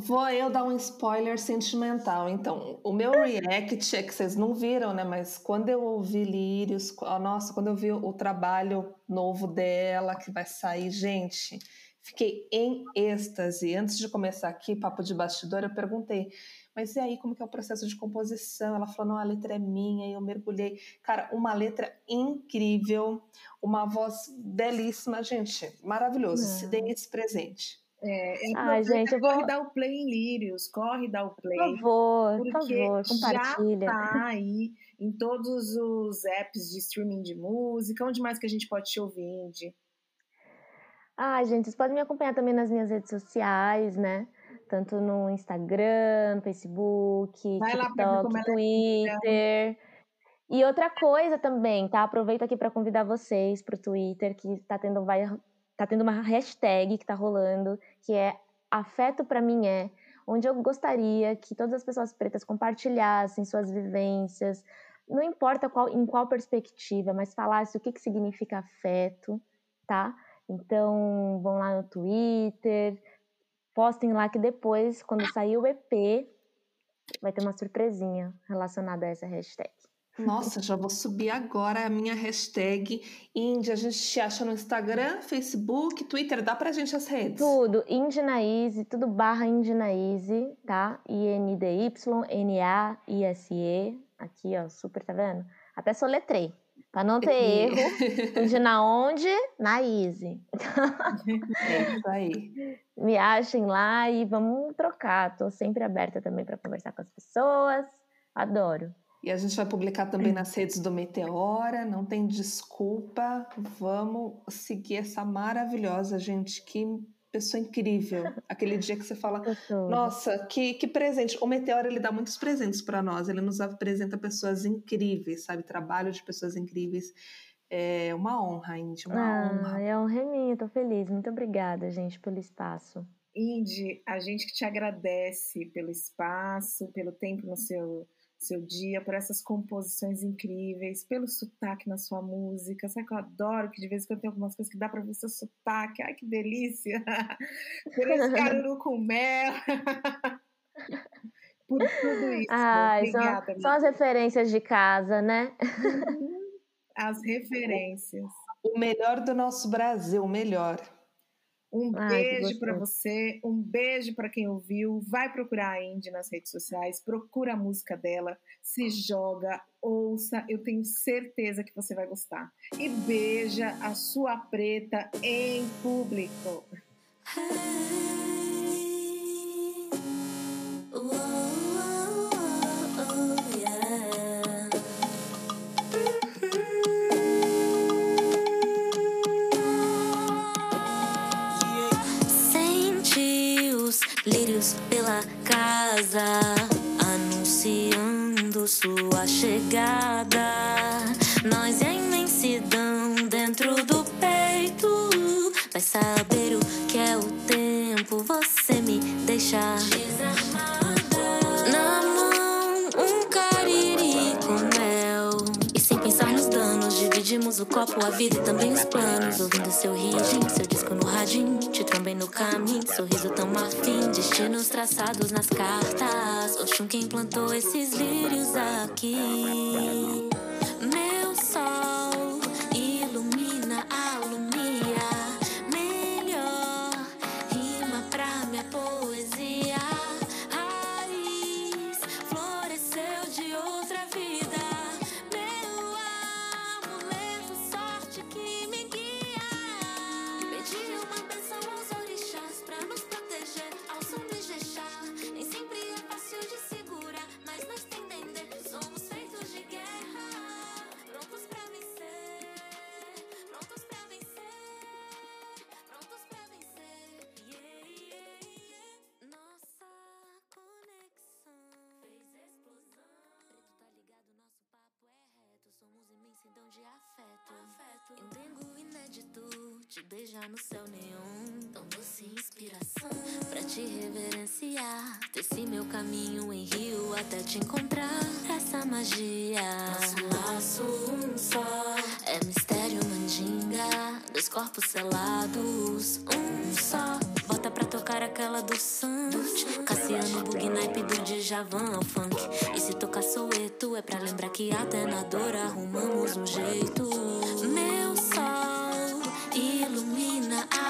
vou eu dar um spoiler sentimental. Então, o meu react é que vocês não viram, né? Mas quando eu ouvi Lírios, nossa, quando eu vi o trabalho novo dela, que vai sair, gente, fiquei em êxtase. Antes de começar aqui, papo de bastidor, eu perguntei mas e aí, como que é o processo de composição? Ela falou, não, a letra é minha, e eu mergulhei. Cara, uma letra incrível, uma voz belíssima, gente, maravilhoso. Não. Se dê esse presente. É, é Ai, gente, eu corre vou... dar o play em Lírios, corre dar o play. Por favor, por favor, compartilha. Já tá aí em todos os apps de streaming de música. Onde mais que a gente pode te ouvir, Indy? Ah, gente, vocês podem me acompanhar também nas minhas redes sociais, né? Tanto no Instagram, Facebook, Vai TikTok, Twitter. E outra coisa também, tá? Aproveito aqui para convidar vocês para o Twitter, que tá tendo, vai, tá tendo uma hashtag que tá rolando, que é Afeto para mim é, onde eu gostaria que todas as pessoas pretas compartilhassem suas vivências, não importa qual, em qual perspectiva, mas falasse o que, que significa afeto, tá? Então, vão lá no Twitter, postem lá que depois, quando sair o EP, vai ter uma surpresinha relacionada a essa hashtag. Nossa, já vou subir agora a minha hashtag Índia. A gente te acha no Instagram, Facebook, Twitter. Dá pra gente as redes? Tudo. Indinaíse, tudo barra Indinaíse, tá? I-N-D-Y-N-A-I-S-E. Aqui, ó, super, tá vendo? Até soletrei. Pra não ter erro. Onde na onde? Na Easy. É isso aí. Me achem lá e vamos trocar. Tô sempre aberta também para conversar com as pessoas. Adoro. E a gente vai publicar também nas redes do Meteora, não tem desculpa. Vamos seguir essa maravilhosa gente. Que pessoa incrível. Aquele dia que você fala, nossa, que, que presente. O Meteora ele dá muitos presentes para nós. Ele nos apresenta pessoas incríveis, sabe? Trabalho de pessoas incríveis. É uma honra, Indy, uma Ah, honra. é honra minha, tô feliz. Muito obrigada, gente, pelo espaço. Indy, a gente que te agradece pelo espaço, pelo tempo no seu, seu dia, por essas composições incríveis, pelo sotaque na sua música. Sabe que eu adoro que de vez em quando tem algumas coisas que dá para ver seu sotaque. Ai, que delícia! por esse caruru com mel. por tudo isso. Ai, são, Obrigada, são as referências de casa, né? as referências. O melhor do nosso Brasil, o melhor. Um Ai, beijo para você, um beijo para quem ouviu. Vai procurar a Indy nas redes sociais, procura a música dela, se joga, ouça. Eu tenho certeza que você vai gostar. E beija a sua preta em público. casa, anunciando sua chegada. Nós é imensidão dentro do peito. Vai saber o que é o tempo, você me deixa o copo, a vida e também os planos. Ouvindo seu ritmo, seu disco no radinho. Te trombei no caminho, sorriso tão afim. Destinos traçados nas cartas. Oxum quem plantou esses lírios aqui. Imensidão de afeto. afeto. Endengo inédito, te beijar no céu neon. Tão doce inspiração pra te reverenciar. Desci meu caminho em rio até te encontrar. Essa magia, nosso laço um só. É mistério mandinga, dois corpos selados, um só. Bota pra tocar aquela do Santos. Cassiano, bug, naipe do Djavan, funk. E se tocar Soweto, é pra lembrar que até na dor arrumamos um jeito. Meu sol ilumina a.